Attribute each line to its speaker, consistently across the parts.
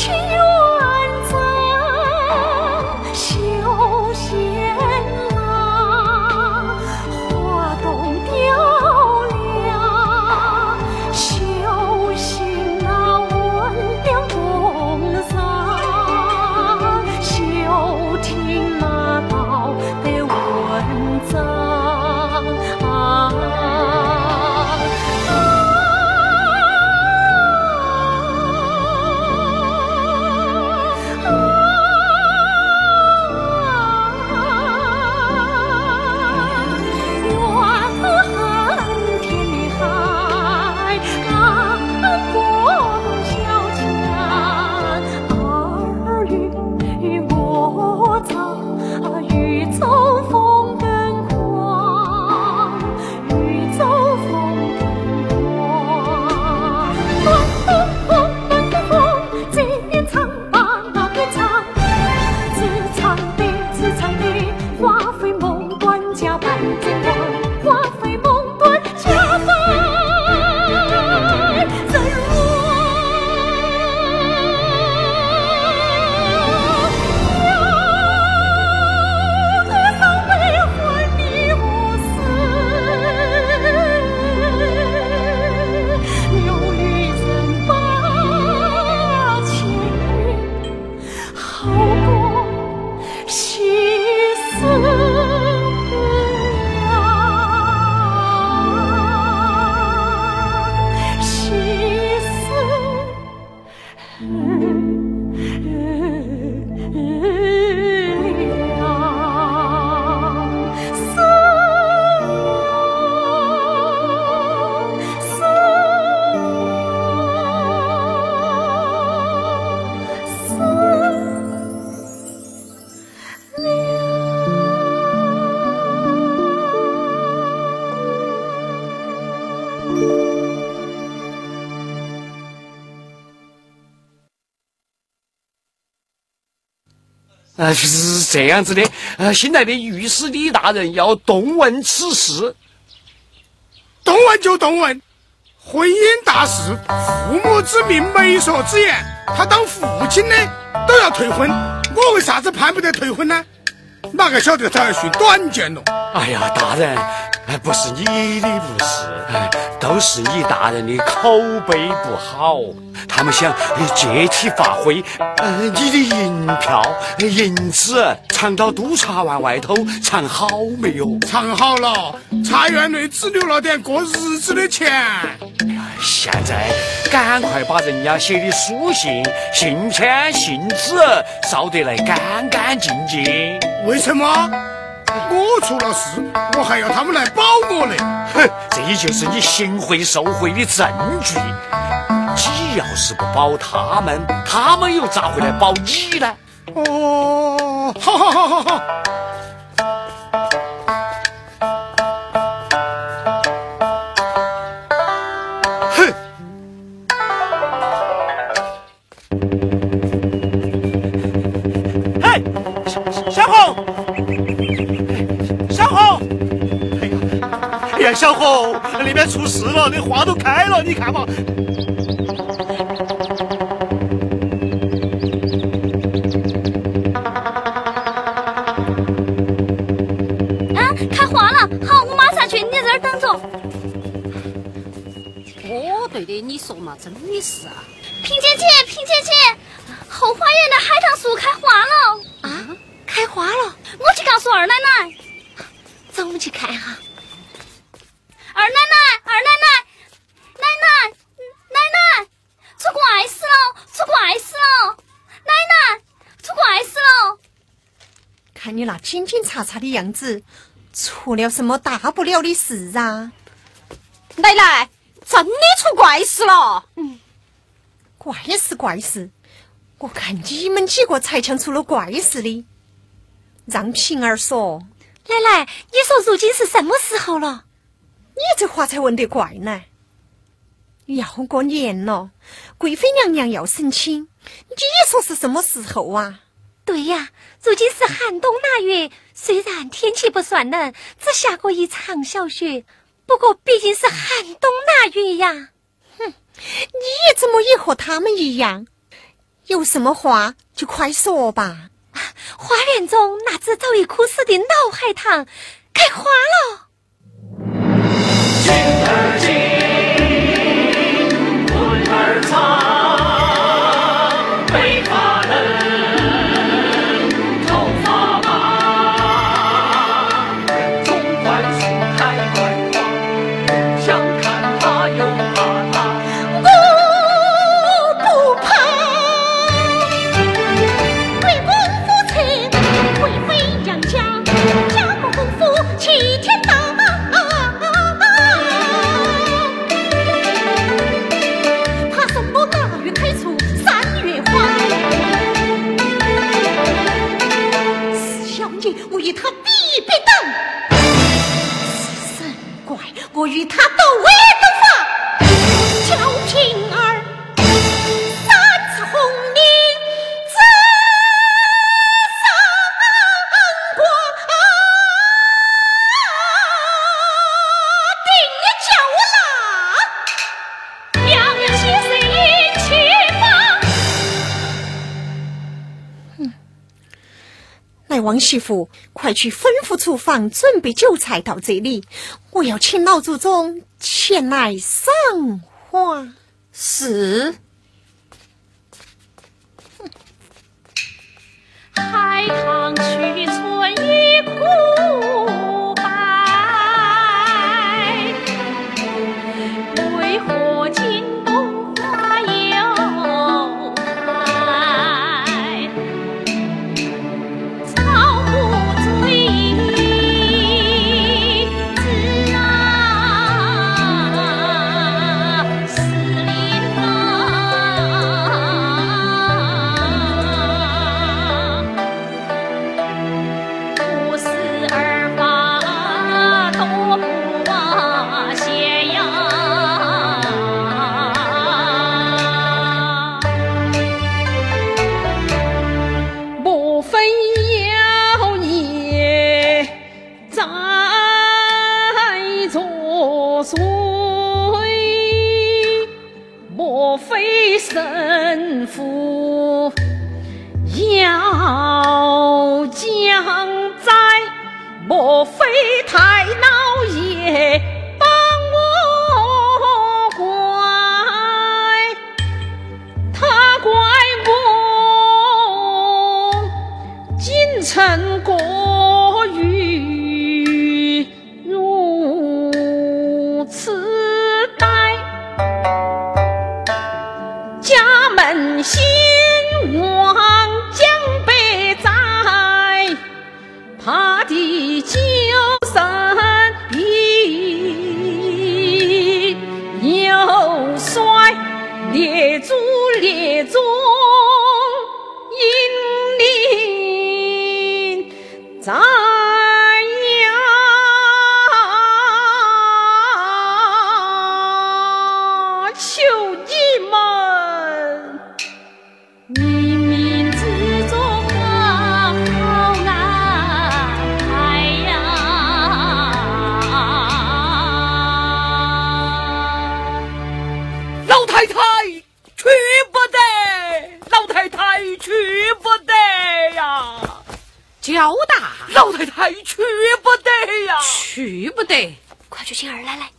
Speaker 1: 秀
Speaker 2: 是这样子的，呃，新来的御史李大人要动问此事。
Speaker 3: 动问就动问，婚姻大事，父母之命，媒妁之言，他当父亲的都要退婚，我为啥子判不得退婚呢？哪个晓得他要寻短见了？
Speaker 2: 哎呀，大人，哎，不是你的不是，哎，都是你大人的口碑不好，他们想呃借题发挥，呃，你的银票，呃银子藏到督察院外头，藏好没有？
Speaker 3: 藏好了，茶园内只留了点过日子的钱。
Speaker 2: 现在赶快把人家写的书信、信签、信纸烧得来干干净净。
Speaker 3: 为什么？我出了事，我还要他们来保我呢。
Speaker 2: 哼，这就是你行贿受贿的证据。你要是不保他们，他们又咋会来保你呢？
Speaker 3: 哦，好好好好好。
Speaker 4: 小红，那边出事了，那花都开了，你看嘛。
Speaker 5: 啊，开花了！好，我马上去，你在这儿等着。
Speaker 6: 哦，对的，你说嘛，真的是啊。
Speaker 5: 平，姐姐，后花园的海棠树开花了
Speaker 6: 啊，开花了！
Speaker 5: 我去告诉二奶奶。
Speaker 6: 走，我们去看哈。
Speaker 5: 二奶奶，二奶奶，奶奶，奶奶，出怪事了，出怪事了！奶奶，出怪事了！
Speaker 1: 看你那惊惊查查的样子，出了什么大不了的事啊？
Speaker 6: 奶奶，真的出怪事了！嗯，
Speaker 1: 怪事怪事，我看你们几个才像出了怪事的。让平儿说。
Speaker 6: 奶奶，你说如今是什么时候了？
Speaker 1: 你这话才问得怪呢。要过年了，贵妃娘娘要省亲，你说是什么时候啊？
Speaker 6: 对呀，如今是寒冬腊月，虽然天气不算冷，只下过一场小雪，不过毕竟是寒冬腊月呀。
Speaker 1: 哼，你怎么也和他们一样？有什么话就快说吧。
Speaker 6: 花园中那只早已枯死的老海棠开花了。
Speaker 1: 他到位都媳妇，快去吩咐厨房准备酒菜到这里，我要请老祖宗前来赏花。
Speaker 6: 是。
Speaker 7: 海棠去春已枯罪？
Speaker 8: 莫非神父要降灾？莫非太老爷
Speaker 9: 快去请二奶奶。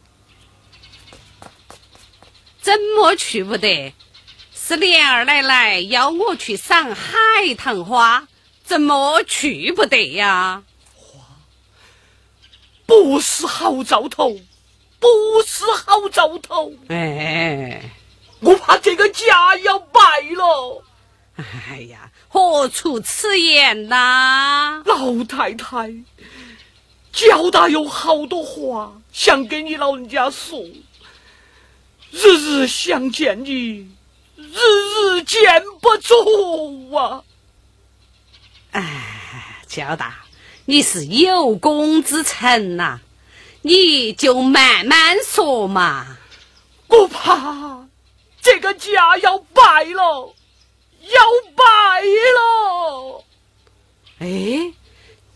Speaker 6: 怎么去不得？是莲二奶奶要我去赏海棠花，怎么去不得呀？
Speaker 10: 花不是好兆头，不是好兆头，
Speaker 6: 哎，
Speaker 10: 我怕这个家要败了。
Speaker 6: 哎呀，何出此言呐？
Speaker 10: 老太太，焦大有好多话想给你老人家说，日日想见你，日日见不着啊！
Speaker 6: 哎，焦大，你是有功之臣呐，你就慢慢说嘛。
Speaker 10: 我怕这个家要败了。要败了！
Speaker 6: 哎，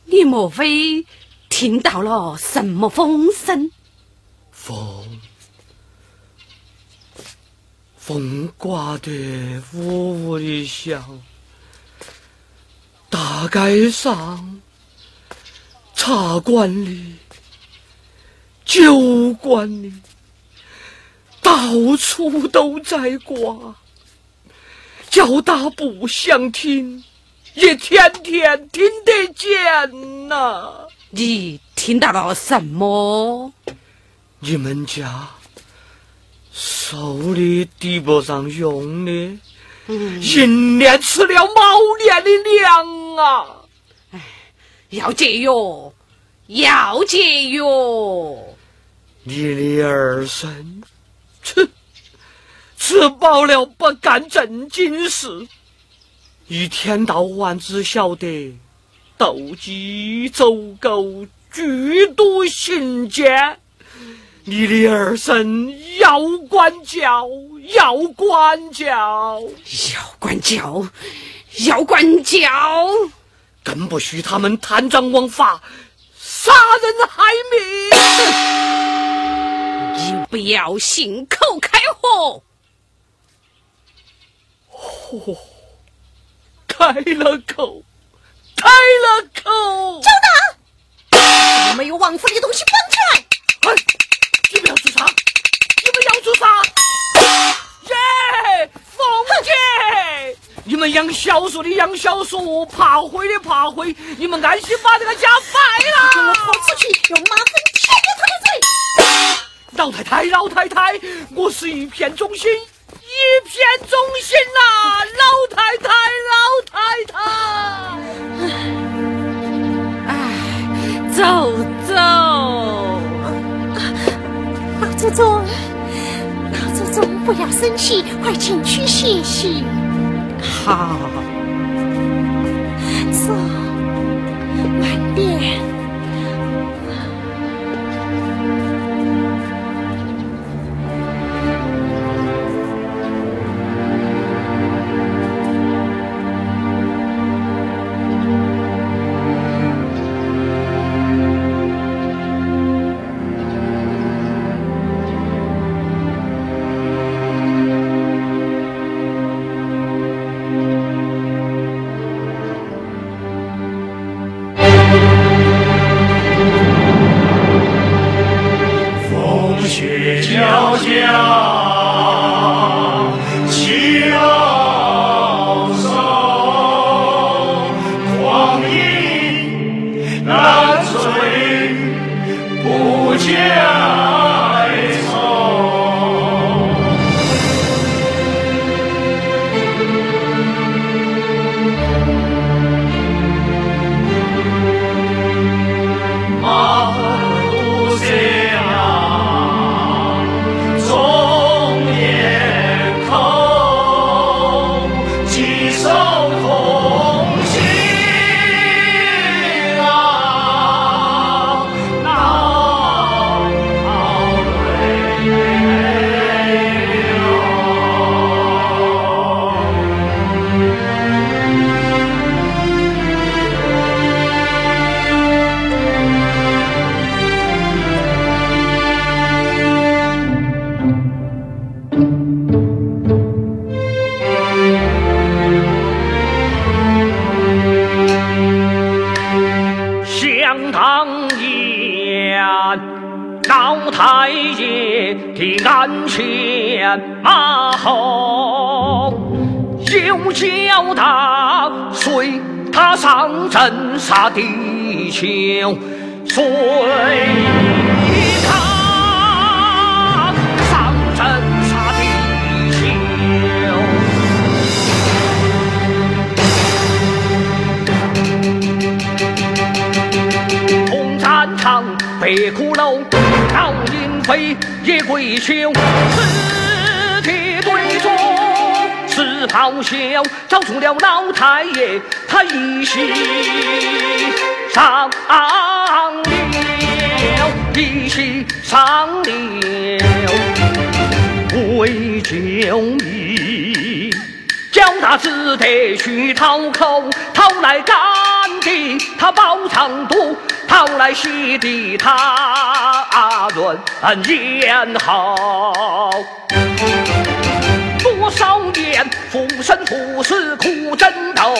Speaker 6: 你莫非听到了什么风声？
Speaker 10: 风，风刮得呜呜的响，大街上、茶馆里、酒馆里，到处都在刮。叫他不想听，也天天听得见呐。
Speaker 6: 你听到了什么？
Speaker 10: 你们家手里抵不上用的，一年吃了毛年的粮啊！
Speaker 6: 哎，要节约，要节约。
Speaker 10: 你的儿孙，吃！吃饱了不干正经事，一天到晚只晓得斗鸡走狗、剧毒行奸。你的儿孙要管教，要管教，
Speaker 6: 要管教，要管教，
Speaker 10: 更不许他们贪赃枉法、杀人害
Speaker 6: 命。你不要信口开河。
Speaker 10: 哦，开了口，开了口！
Speaker 1: 周大，没有王府里的东西搬出来！
Speaker 10: 哎，你们要做啥？你们要做啥？耶，凤姐，你们养小树的养小树，爬灰的爬灰，你们安心把这个家败了！
Speaker 1: 给我跑出去，用马粪舔你他的嘴！
Speaker 10: 老太太，老太太，我是一片忠心。一片忠心呐，老太太，老
Speaker 6: 太太。哎，走走，
Speaker 1: 老祖宗，老祖宗不要生气，快进去歇息。
Speaker 6: 好，
Speaker 10: 秋水长，上阵杀敌休。红战场，白骷髅，倒烟飞，夜鬼修。尸体堆中是咆哮，招出了老太爷，他一心。上了，一心上了，为救命。叫他只得去讨口，讨来干的他包长肚，讨来稀的他润咽喉。多少年浮生父死苦争斗，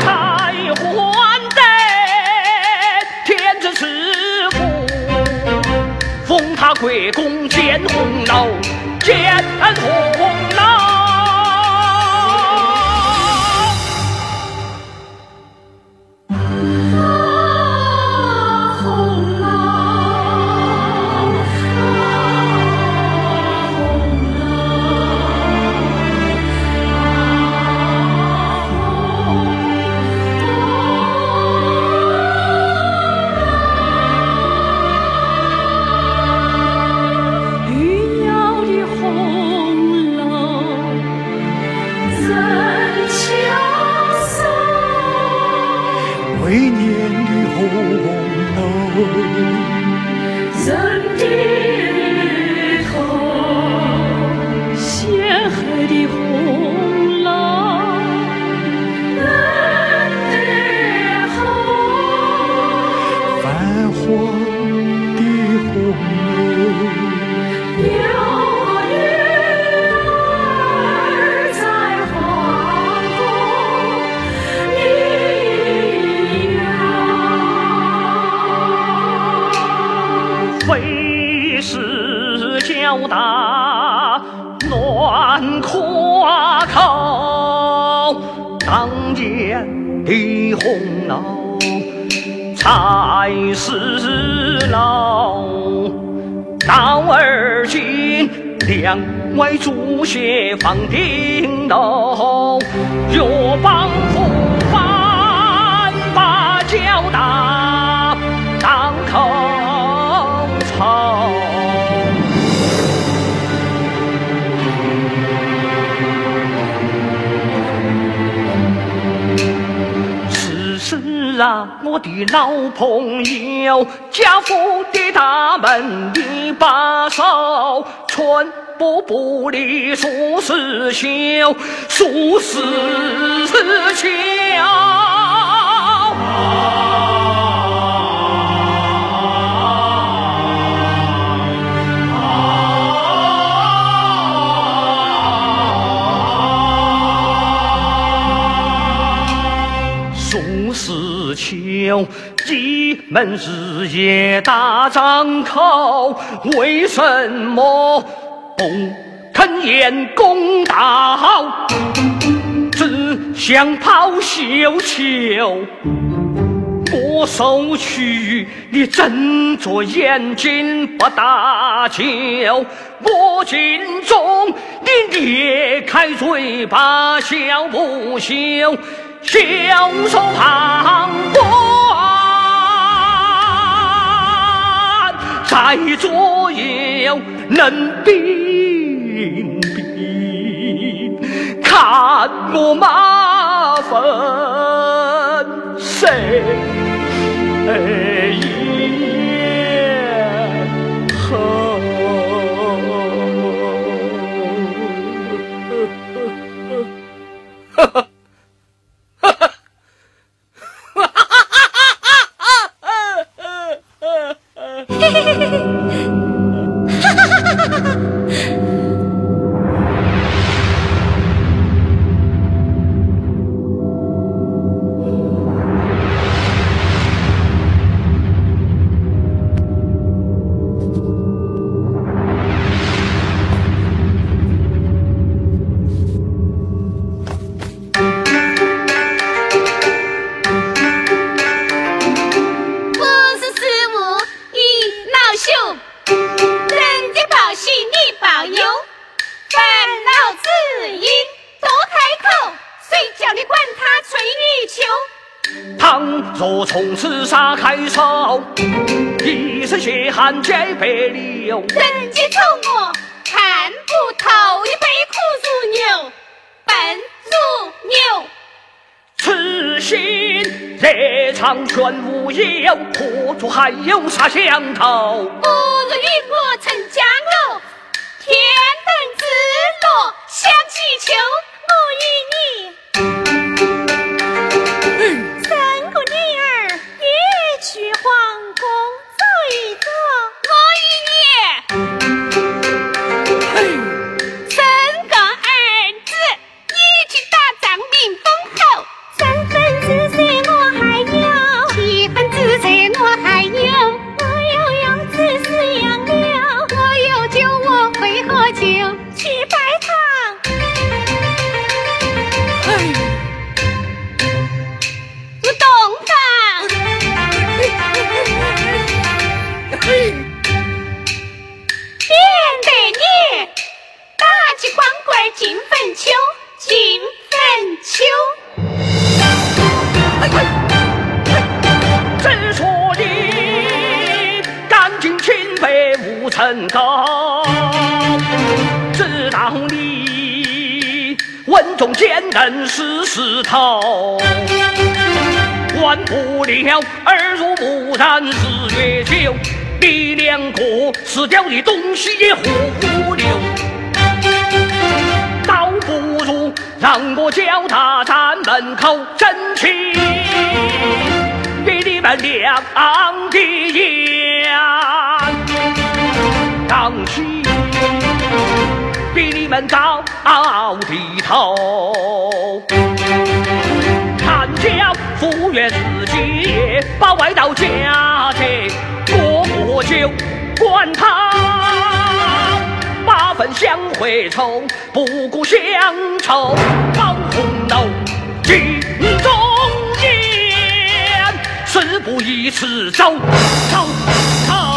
Speaker 10: 才封他国公建红楼，建红
Speaker 8: 的红楼
Speaker 10: 才是老，到而今两外朱血放顶楼，若帮扶翻把交代啊，我的老朋友，家父的大门一把手，寸步不离数十秋，数十秋。十秋，一门日夜大张口，为什么不肯言公道？只想抛绣球。我收去你睁着眼睛不打救，我尽忠你裂开嘴巴笑不休，袖手旁观，在左右冷冰冰，看我马粪谁也后。
Speaker 5: 不恼只因多开口，谁叫你管他吹泥鳅？
Speaker 10: 倘若从此杀开手，一身血汗皆白流。
Speaker 5: 人间丑恶看不透，一杯苦如牛，笨如牛。
Speaker 10: 此心热肠全无有，何处还有啥想头？
Speaker 5: 不如与我成家楼，天伦之乐享其秋。我与你
Speaker 10: 白无尘垢，知道你稳重坚韧是石头，管不了耳濡目染日月久，你两个死掉的东西也活不了。倒不如让我叫他站门口争气，给你们两的眼比你们高的头。看家福愿自己把外道家贼过过就管他。八分香会愁，不顾乡愁，保红楼尽忠言，事不宜迟，走走走，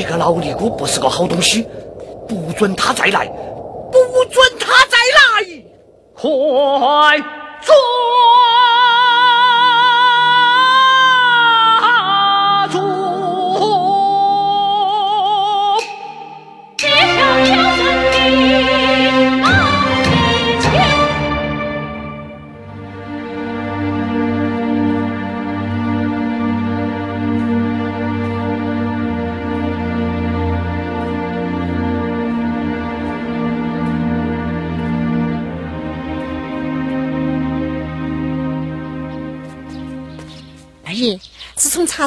Speaker 11: 这个老尼姑不是个好东西，不准她再来，不准她再来！
Speaker 10: 快
Speaker 1: 走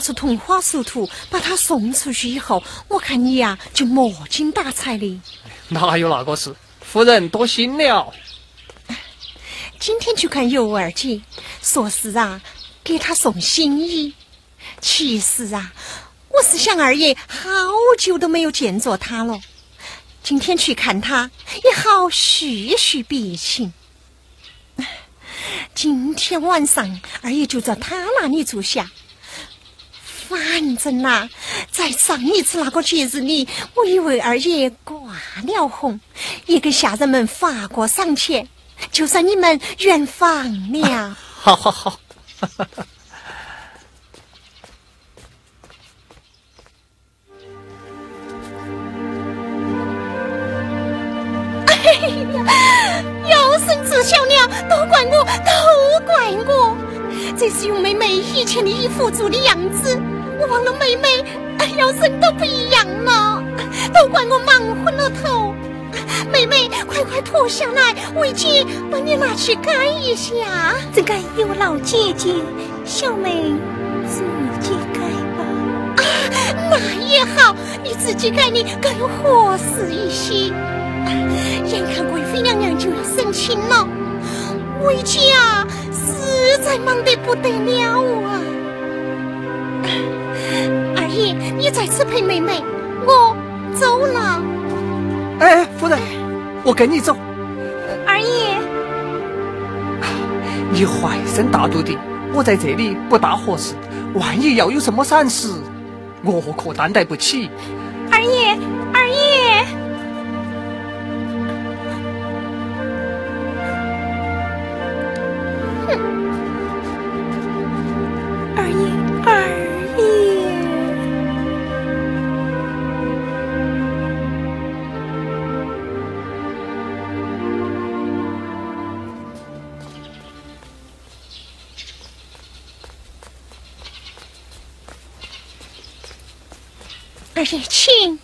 Speaker 1: 出同花俗徒把他送出去以后，我看你呀、就没精打采的。
Speaker 12: 哪有那个事？夫人多心了。
Speaker 1: 今天去看尤二姐，说是啊，给她送新衣。其实啊，我是想二爷好久都没有见着她了，今天去看她也好叙叙别情。今天晚上二爷就在他那里住下。反正呐、在上一次那个节日里，我以为二爷挂了红，也给下人们发过赏钱，就算你们圆房了。
Speaker 12: 好 好好，
Speaker 1: 有生之小了，都怪我，都怪我！这是用妹妹以前的衣服做的样子，我忘了妹妹，哎呀，人都不一样了，都怪我忙昏了头。妹妹，快快脱下来，为姐帮你拿去改一下。这个有劳姐姐，小妹自己改吧。啊，那也好，你自己改你更合适一些。眼看贵妃娘娘就要生亲了，为家实在忙得不得了啊！你在此陪妹妹，我走了。
Speaker 12: 哎，夫人，我跟你走。
Speaker 1: 二爷，
Speaker 12: 你怀身大肚的，我在这里不大合适。万一要有什么闪失，我可担待不起。
Speaker 1: 二爷，二爷，请。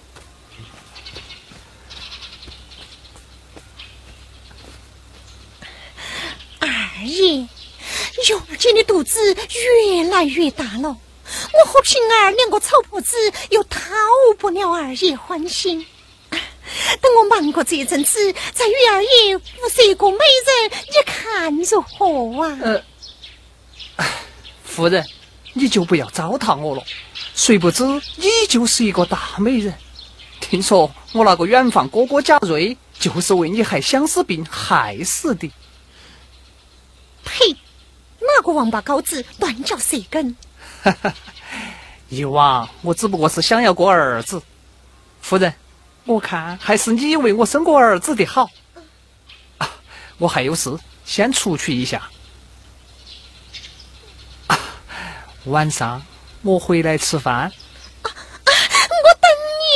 Speaker 1: 二爷，尤儿姐的肚子越来越大了，我和平儿两个丑婆子又讨不了二爷欢心。等我忙过这阵子，再与二爷物色一个美人，你看如何啊？
Speaker 12: 呃，夫人，你就不要糟蹋我了。谁不知你就是一个大美人？听说我那个远房哥哥贾瑞就是为你害相思病害死的。
Speaker 1: 呸！哪个王八羔子断嚼舌根？
Speaker 12: 哈哈，以往我只不过是想要个儿子。夫人，我看还是你为我生个儿子的好。啊，我还有事，先出去一下。啊，晚上。我回来吃饭。
Speaker 1: 我等你。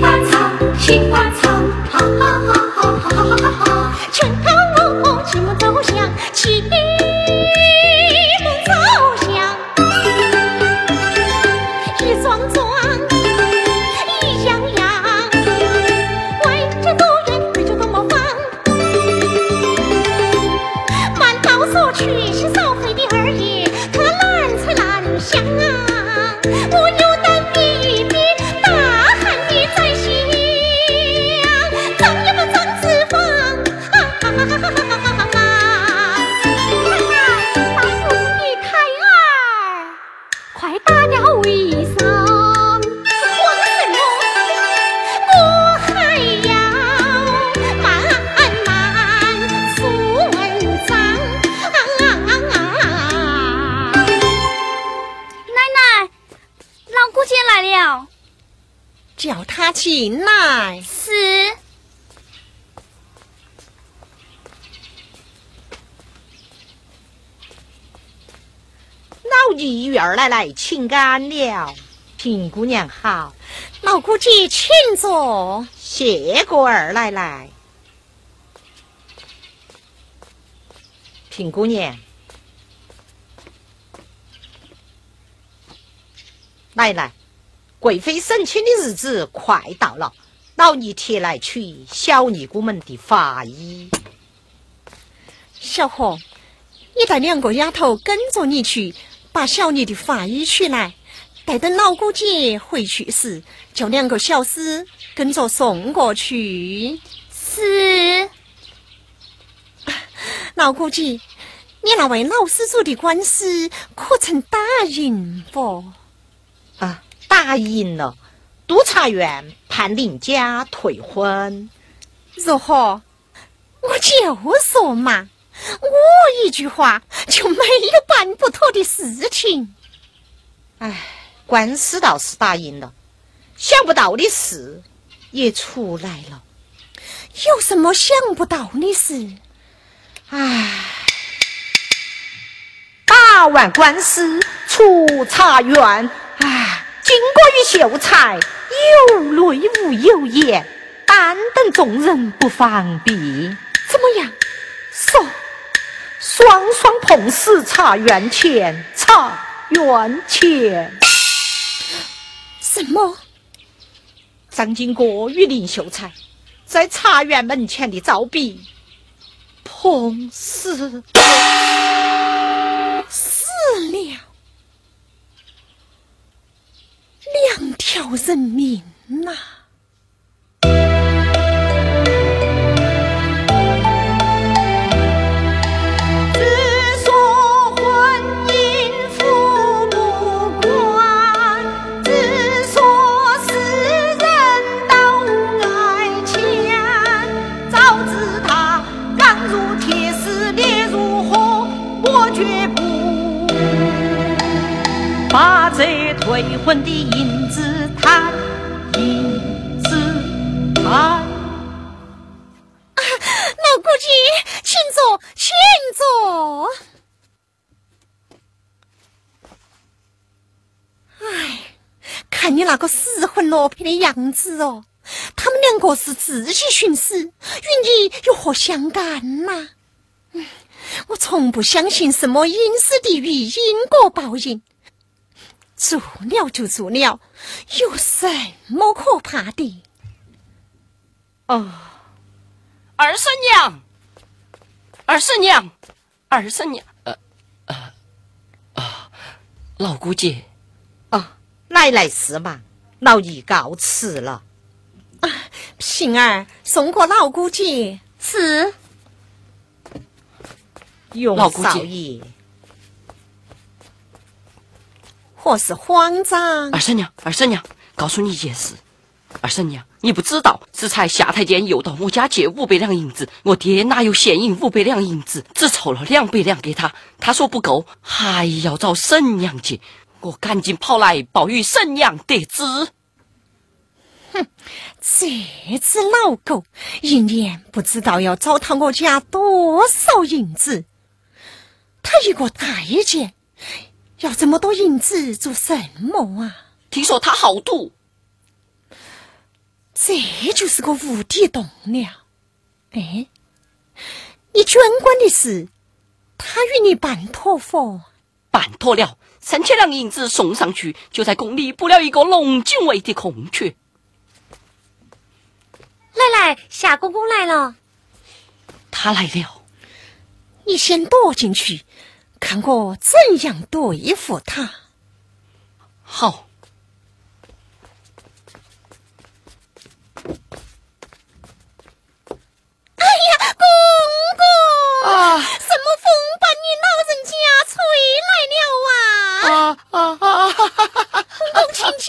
Speaker 8: 花草，杏花草，哈哈哈哈哈哈哈哈！
Speaker 1: 春高哦，寂寞走向，寂奶
Speaker 13: 请安了。平姑娘好，
Speaker 1: 老姑姐请坐。
Speaker 13: 谢过二奶奶。平姑娘，奶奶，贵妃省亲的日子快到了，老尼贴来取小尼姑们的法衣。
Speaker 1: 小何，你带两个丫头跟着你去，把小妮的法衣取来。待等老姑姐回去时，叫两个小厮跟着送过去。
Speaker 5: 是。
Speaker 1: 老姑姐，你那位老施主的官司可曾打赢不？
Speaker 13: 啊，打赢了。督察院判林家退婚。
Speaker 1: 如何？我就说嘛，我一句话就没有办不妥的事情。
Speaker 13: 唉，官司倒是打赢了，想不到的事也出来了。
Speaker 1: 有什么想不到的事？
Speaker 13: 唉，打完官司出茶园，唉，经过与秀才，有泪无有言，但等众人不防避。
Speaker 1: 怎么样？
Speaker 13: 说，双双碰死茶园前，茶园前。
Speaker 1: 什么？
Speaker 13: 张金国与林秀才在茶园门前的招笔，碰死。死了。两条人命呐。这退婚的影子摊，银子摊。
Speaker 1: 老姑姐，请坐，请坐。哎，看你那个失魂落魄的样子哦，他们两个是自己寻死，与你有何相干呐、我从不相信什么因死地狱、因果报应。做了就做了，有什么可怕的？
Speaker 14: 哦，二婶娘，二婶娘，二婶娘，呃呃啊，老姑姐，
Speaker 13: 啊，奶奶是嘛，老姨告辞了。
Speaker 1: 啊平儿送过老姑姐。
Speaker 15: 是
Speaker 13: 永
Speaker 14: 老姑姐
Speaker 13: 少爷，
Speaker 1: 或是慌张。
Speaker 14: 二。婶娘，二婶娘，告诉你一件事，二婶娘，你不知道，这才夏太监又到我家借五百两银子，我爹哪有现银五百两银子，只凑了两百两给他，他说不够，还要找婶娘借，我赶紧跑来报与婶娘得知。
Speaker 1: 哼这只老狗一年不知道。要糟蹋我家多少银子。他一个太监，要这么多银子做什么啊？
Speaker 14: 听说他好赌，
Speaker 1: 这就是个无底洞了。哎，你捐官的事，他与你办妥否？
Speaker 14: 办妥了，三千两银子送上去，就在宫里补了一个龙井卫的空缺。
Speaker 15: 奶奶，夏公公来了。
Speaker 14: 他来了，
Speaker 1: 你先躲进去，看我怎样对付他。
Speaker 14: 好。
Speaker 1: 哎呀，公公，
Speaker 16: 啊
Speaker 1: 什么风把你老人家吹来了啊？
Speaker 16: 啊啊啊！
Speaker 1: 公公，请进，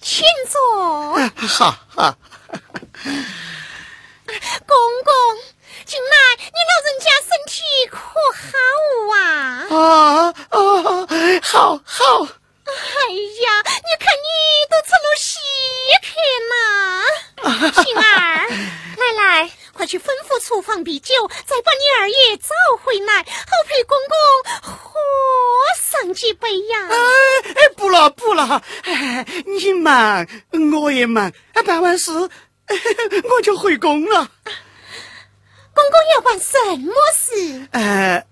Speaker 1: 请坐。
Speaker 16: 好好，
Speaker 1: 公公，近来你老人家身体可好啊？
Speaker 16: 啊啊，好好，
Speaker 1: 哎呀，你看你都成了稀客啦！平儿，
Speaker 15: 奶奶，
Speaker 1: 快去吩咐厨房备酒，再把你二爷找回来，好陪公公喝上几杯呀！
Speaker 16: 哎哎，不了不了，哎，你忙，我也忙，哎办完事哎 我就回宫了。
Speaker 1: 公公要办什么事？
Speaker 16: 呃，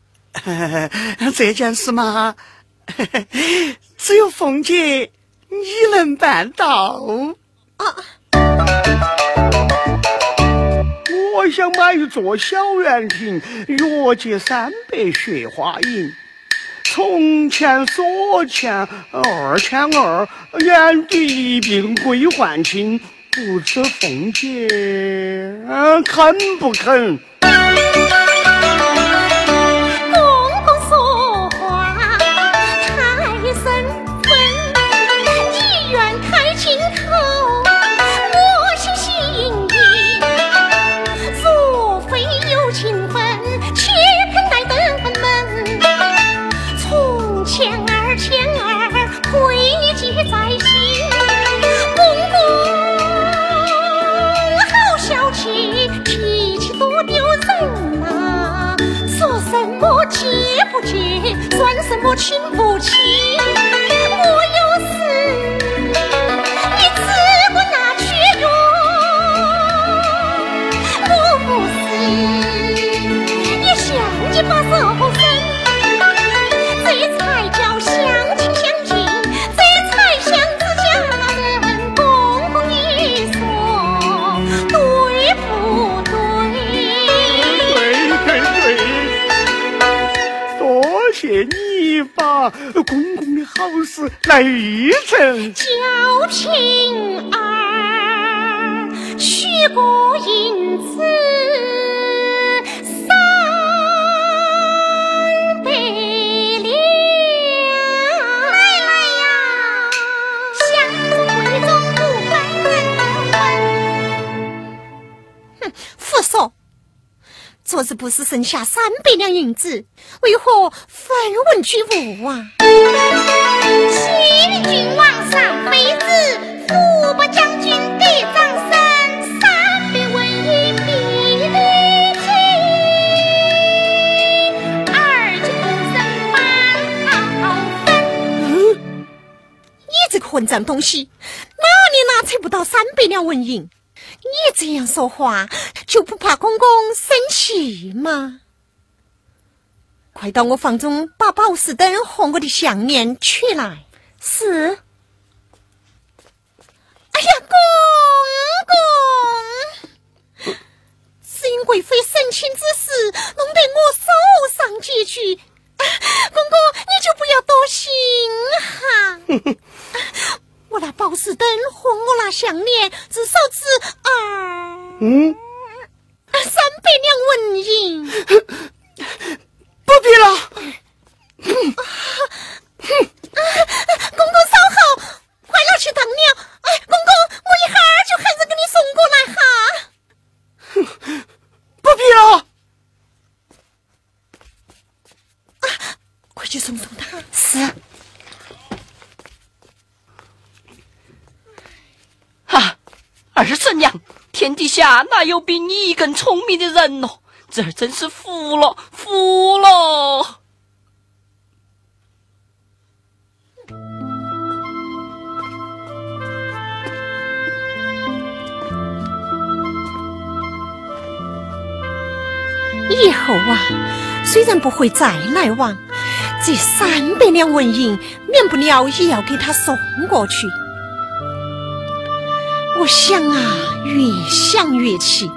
Speaker 16: 呃这件事嘛，只有凤姐你能办到。我想买一座小园亭，月结三百雪花银，从前所欠二千二，年底一并归还清，不知凤姐肯不肯？
Speaker 1: 亲不亲？
Speaker 16: 好事来成。
Speaker 1: 叫平儿许个银子。三百两。来来呀，想中为中不分哼，父嫂。昨日不是剩下三百两银子，为何分文俱无啊？启君王上妃子，副部将军得长生，三百文银必立起，二舅生帮好分。嗯，你这个混账东西，哪里哪猜不到三百两文银？你这样说话，就不怕公公生气吗？快到我房中把宝石灯和我的项链取来。
Speaker 15: 是。
Speaker 1: 哎呀，公公，只因贵妃生亲之事，弄得我手上拮据。公公，你就不要多心哈。我那宝石灯和我那项链，至少值二
Speaker 16: 嗯
Speaker 1: 三百两纹银。
Speaker 16: 不必了。
Speaker 1: 公公稍后，快拿去当了。哎，公公，我一会儿就喊人给你送过来哈。
Speaker 16: 不必了。
Speaker 1: 快去送送他。
Speaker 15: 是。
Speaker 14: 哈，二婶娘，天底下哪有比你更聪明的人哦？这儿真是服了，服了。
Speaker 1: 以后啊，虽然不会再来往，这三百两纹银，免不了也要给他送过去。我想啊，越想越气。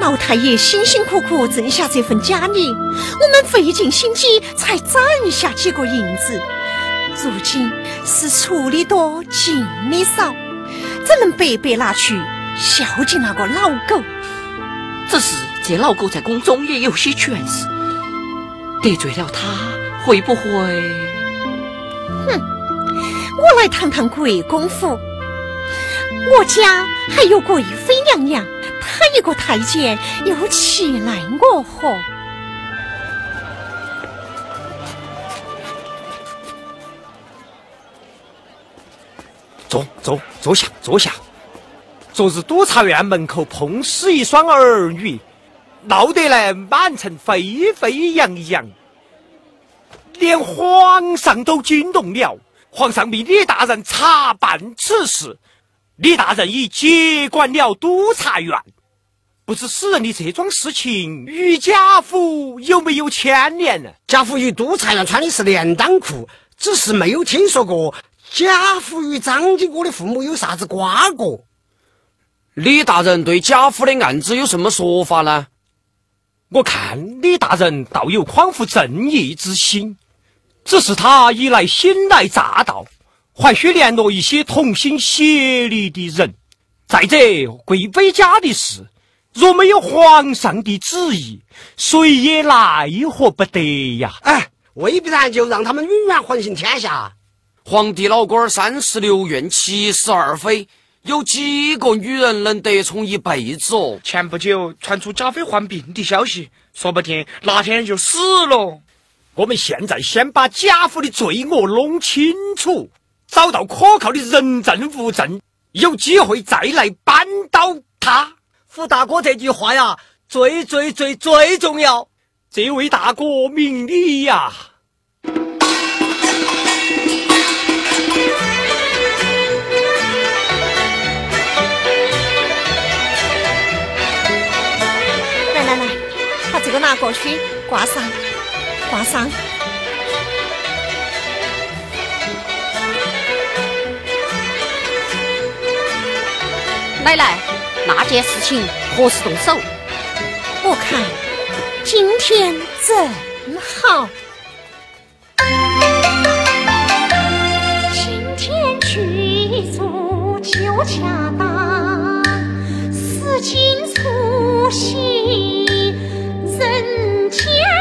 Speaker 1: 老太爷辛辛苦苦挣下这份家礼，我们费尽心机才攒下几个银子，如今是出的多，进的少，怎能白白拿去孝敬那个老狗？
Speaker 14: 只是这老狗在宫中也有些权势，得罪了他，会不会？
Speaker 1: 哼，我来谈谈贵公府。我家还有贵妃娘娘，她一个太监又岂奈我何？
Speaker 4: 坐坐坐下坐下。昨日督察院门口碰死一双儿女，闹得来满城沸沸扬扬，连皇上都惊动了。皇上命李大人查办此事。李大人已接管了督察院，不知死人的这桩事情与贾府有没有牵连呢？
Speaker 17: 贾府与督察院穿的是连裆裤，只是没有听说过贾府与张经国的父母有啥子瓜葛。
Speaker 2: 李大人对贾府的案子有什么说法呢？
Speaker 4: 我看李大人倒有匡扶正义之心，只是他一来新来乍到。还需联络一些同心协力的人。再者，贵妃家的事，若没有皇上的旨意，谁也奈何不得呀！
Speaker 17: 哎，未必然就让他们永远横行天下。
Speaker 2: 皇帝老官三十六院，七十二妃，有几个女人能得宠一辈子哦？
Speaker 10: 前不久传出贾妃患病的消息，说不定那天就死了。
Speaker 4: 我们现在先把贾府的罪恶弄清楚。找到可靠的人证物证，有机会再来扳倒他。
Speaker 11: 胡大哥这句话呀，最最最最重要。
Speaker 4: 这位大哥明理呀！
Speaker 1: 来来来，把这个拿过去挂上，挂上。
Speaker 6: 奶奶，那件事情何时动手？
Speaker 1: 我看今天正好。今天去住就恰当，是今除席，人家。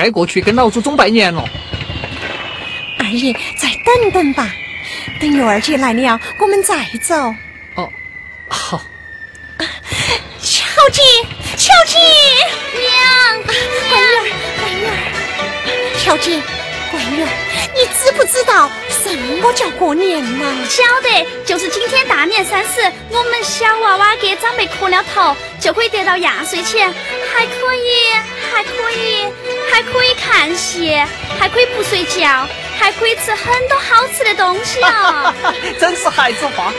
Speaker 12: 该过去跟老祖宗拜年了。
Speaker 1: 二爷，再等等吧，等月儿姐来了，我们再走。
Speaker 12: 哦，好。
Speaker 1: 巧姐，巧姐，
Speaker 5: 娘，
Speaker 1: 乖女儿，乖女儿，巧姐，乖女儿，你知不知道什么叫过年呐？
Speaker 5: 晓得，就是今天大年三十，我们小娃娃给长辈磕了头，就可以得到压岁钱，还可以，还可以，还可以看戏，还可以不睡觉，还可以吃很多好吃的东西哦。
Speaker 12: 真是孩子话。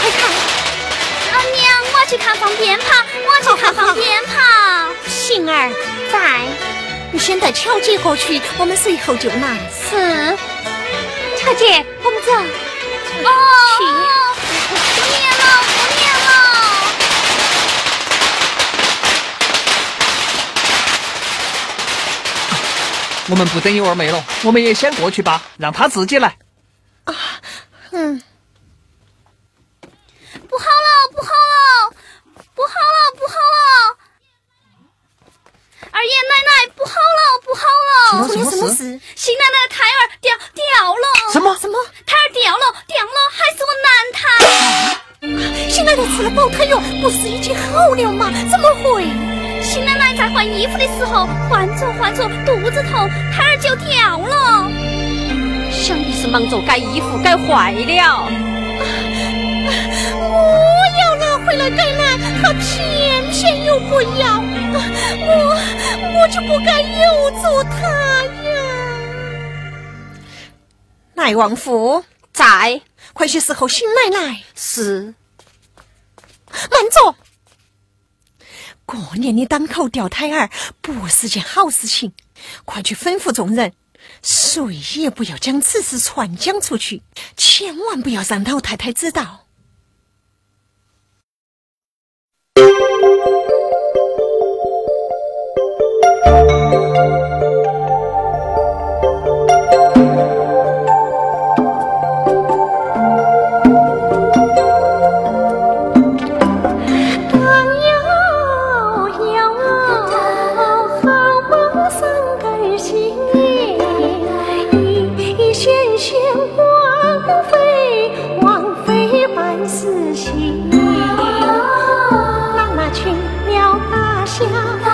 Speaker 1: 快看，
Speaker 5: 啊娘，我要去看放鞭炮，我要去看放鞭炮。
Speaker 1: 杏儿在，你先带巧姐过去，我们随后就来。
Speaker 15: 是，巧姐，我们走。
Speaker 5: 哦，过年了，过年了。
Speaker 12: 我们不等幼儿妹了，我们也先过去吧，让她自己来。
Speaker 1: 啊嗯，
Speaker 5: 不好了，不好了，不好了，不好了！二爷奶奶，不好了，不好了！
Speaker 12: 出了什么事
Speaker 1: 事？
Speaker 5: 新奶奶的胎儿掉掉了！
Speaker 12: 什么
Speaker 1: 什么？
Speaker 5: 胎儿掉了，掉了，还是我男胎！
Speaker 1: 新奶奶吃了保胎药，不是已经好了吗？怎么会？
Speaker 5: 新奶奶在换衣服的时候，换着换着肚子痛，胎儿就掉了。
Speaker 14: 想必是忙着改衣服改坏了。
Speaker 1: 我要拿回来改奶，他偏偏又不要，我我就不该由着他呀！来王府，
Speaker 14: 在，
Speaker 1: 快些伺候新奶奶。
Speaker 14: 是。
Speaker 1: 慢着！过年的档口掉胎儿不是件好事情，快去吩咐众人，谁也不要将此事传讲出去，千万不要让老太太知道。家。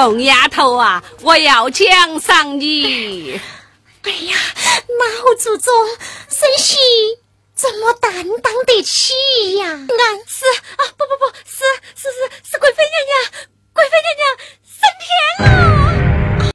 Speaker 6: 凤丫头啊，我要奖赏你。
Speaker 1: 哎呀，老祖宗，真是怎么担当得起呀？